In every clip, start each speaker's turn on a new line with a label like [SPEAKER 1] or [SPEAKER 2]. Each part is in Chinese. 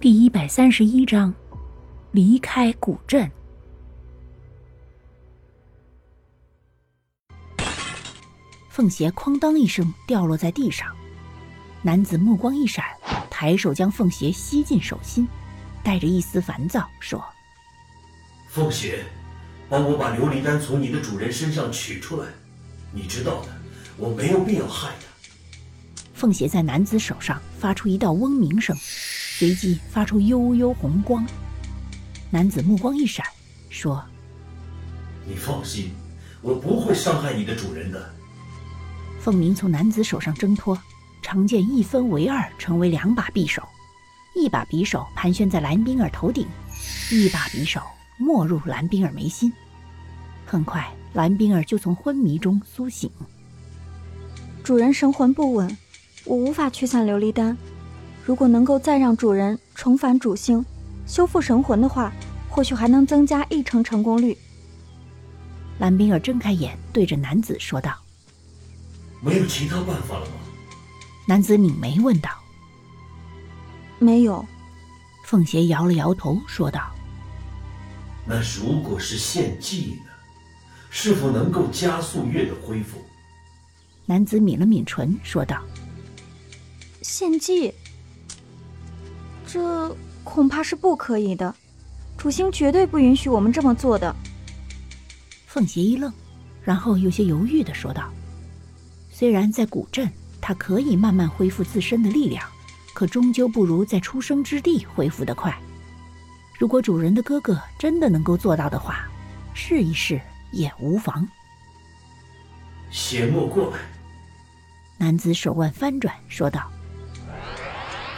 [SPEAKER 1] 第一百三十一章，离开古镇。凤邪哐当一声掉落在地上，男子目光一闪，抬手将凤邪吸进手心，带着一丝烦躁说：“
[SPEAKER 2] 凤邪，帮我把琉璃丹从你的主人身上取出来。你知道的，我没有必要害他。”
[SPEAKER 1] 凤邪在男子手上发出一道嗡鸣声。随即发出幽幽红光，男子目光一闪，说：“
[SPEAKER 2] 你放心，我不会伤害你的主人的。”
[SPEAKER 1] 凤鸣从男子手上挣脱，长剑一分为二，成为两把匕首，一把匕首盘旋在蓝冰儿头顶，一把匕首没入蓝冰儿眉心。很快，蓝冰儿就从昏迷中苏醒。
[SPEAKER 3] 主人神魂不稳，我无法驱散琉璃丹。如果能够再让主人重返主星，修复神魂的话，或许还能增加一成成功率。
[SPEAKER 1] 蓝冰儿睁开眼，对着男子说道：“
[SPEAKER 2] 没有其他办法了吗？”
[SPEAKER 1] 男子拧眉问道：“
[SPEAKER 3] 没有。”
[SPEAKER 1] 凤邪摇了摇头，说道：“
[SPEAKER 2] 那如果是献祭呢？是否能够加速月的恢复？”
[SPEAKER 1] 男子抿了抿唇，说道：“
[SPEAKER 3] 献祭。”这恐怕是不可以的，主星绝对不允许我们这么做的。
[SPEAKER 1] 凤邪一愣，然后有些犹豫的说道：“虽然在古镇，他可以慢慢恢复自身的力量，可终究不如在出生之地恢复的快。如果主人的哥哥真的能够做到的话，试一试也无妨。”
[SPEAKER 2] 邪墨过来。
[SPEAKER 1] 男子手腕翻转，说道。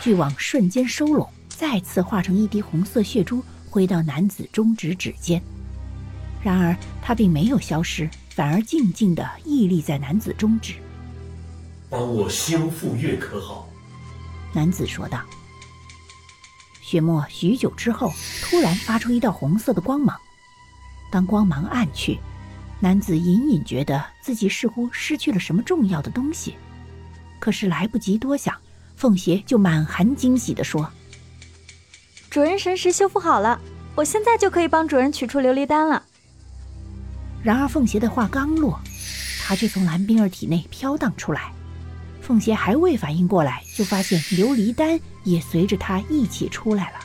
[SPEAKER 1] 巨网瞬间收拢，再次化成一滴红色血珠，回到男子中指指尖。然而，它并没有消失，反而静静地屹立在男子中指。
[SPEAKER 2] 帮我修复月可好？
[SPEAKER 1] 男子说道。血墨许久之后，突然发出一道红色的光芒。当光芒暗去，男子隐隐觉得自己似乎失去了什么重要的东西，可是来不及多想。凤邪就满含惊喜地说：“
[SPEAKER 3] 主人神识修复好了，我现在就可以帮主人取出琉璃丹了。”
[SPEAKER 1] 然而凤邪的话刚落，他却从蓝冰儿体内飘荡出来。凤邪还未反应过来，就发现琉璃丹也随着他一起出来了。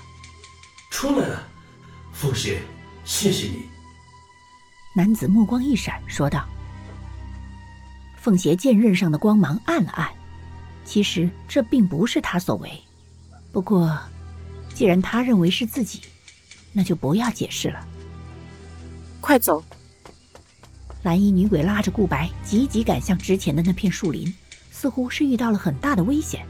[SPEAKER 2] 出来了，凤邪，谢谢你。
[SPEAKER 1] 男子目光一闪，说道：“凤邪剑刃上的光芒暗了暗。”其实这并不是他所为，不过，既然他认为是自己，那就不要解释了。
[SPEAKER 4] 快走！
[SPEAKER 1] 蓝衣女鬼拉着顾白，急急赶向之前的那片树林，似乎是遇到了很大的危险。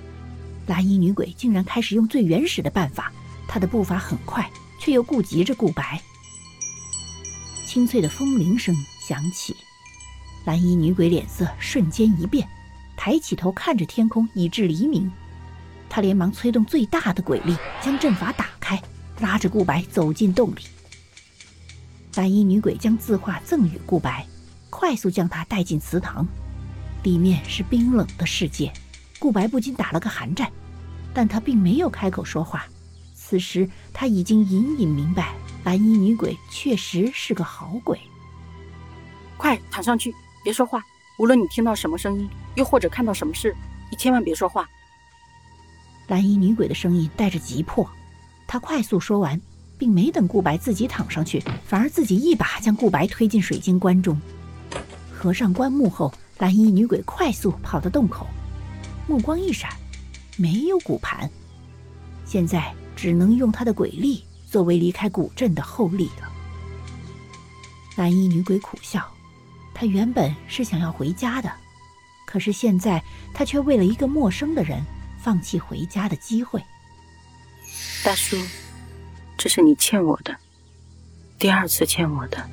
[SPEAKER 1] 蓝衣女鬼竟然开始用最原始的办法，她的步伐很快，却又顾及着顾白。清脆的风铃声响起，蓝衣女鬼脸色瞬间一变。抬起头看着天空，以至黎明。他连忙催动最大的鬼力，将阵法打开，拉着顾白走进洞里。白衣女鬼将字画赠予顾白，快速将他带进祠堂。里面是冰冷的世界，顾白不禁打了个寒战，但他并没有开口说话。此时他已经隐隐明白，白衣女鬼确实是个好鬼。
[SPEAKER 4] 快躺上去，别说话。无论你听到什么声音，又或者看到什么事，你千万别说话。
[SPEAKER 1] 蓝衣女鬼的声音带着急迫，她快速说完，并没等顾白自己躺上去，反而自己一把将顾白推进水晶棺中。合上棺木后，蓝衣女鬼快速跑到洞口，目光一闪，没有骨盘，现在只能用她的鬼力作为离开古镇的后力了。蓝衣女鬼苦笑。她原本是想要回家的，可是现在他却为了一个陌生的人放弃回家的机会。
[SPEAKER 4] 大叔，这是你欠我的，第二次欠我的。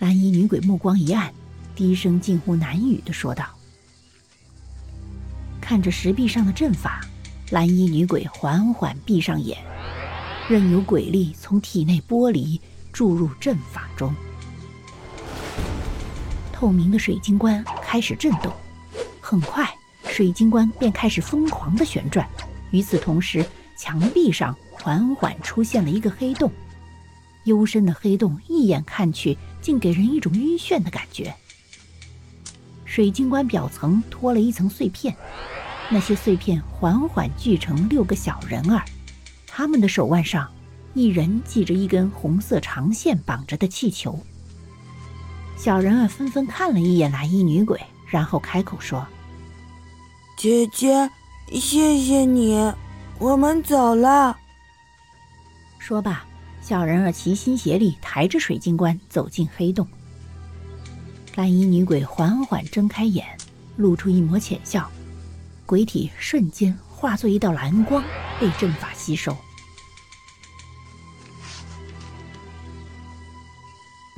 [SPEAKER 1] 蓝衣女鬼目光一暗，低声近乎难语的说道：“看着石壁上的阵法，蓝衣女鬼缓缓闭上眼，任由鬼力从体内剥离，注入阵法中。”透明的水晶棺开始震动，很快，水晶棺便开始疯狂的旋转。与此同时，墙壁上缓缓出现了一个黑洞。幽深的黑洞一眼看去，竟给人一种晕眩的感觉。水晶棺表层脱了一层碎片，那些碎片缓缓聚成六个小人儿，他们的手腕上，一人系着一根红色长线绑着的气球。小人儿纷纷看了一眼蓝衣女鬼，然后开口说：“
[SPEAKER 5] 姐姐，谢谢你，我们走了。”
[SPEAKER 1] 说罢。小人儿齐心协力，抬着水晶棺走进黑洞。蓝衣女鬼缓缓睁开眼，露出一抹浅笑，鬼体瞬间化作一道蓝光，被阵法吸收。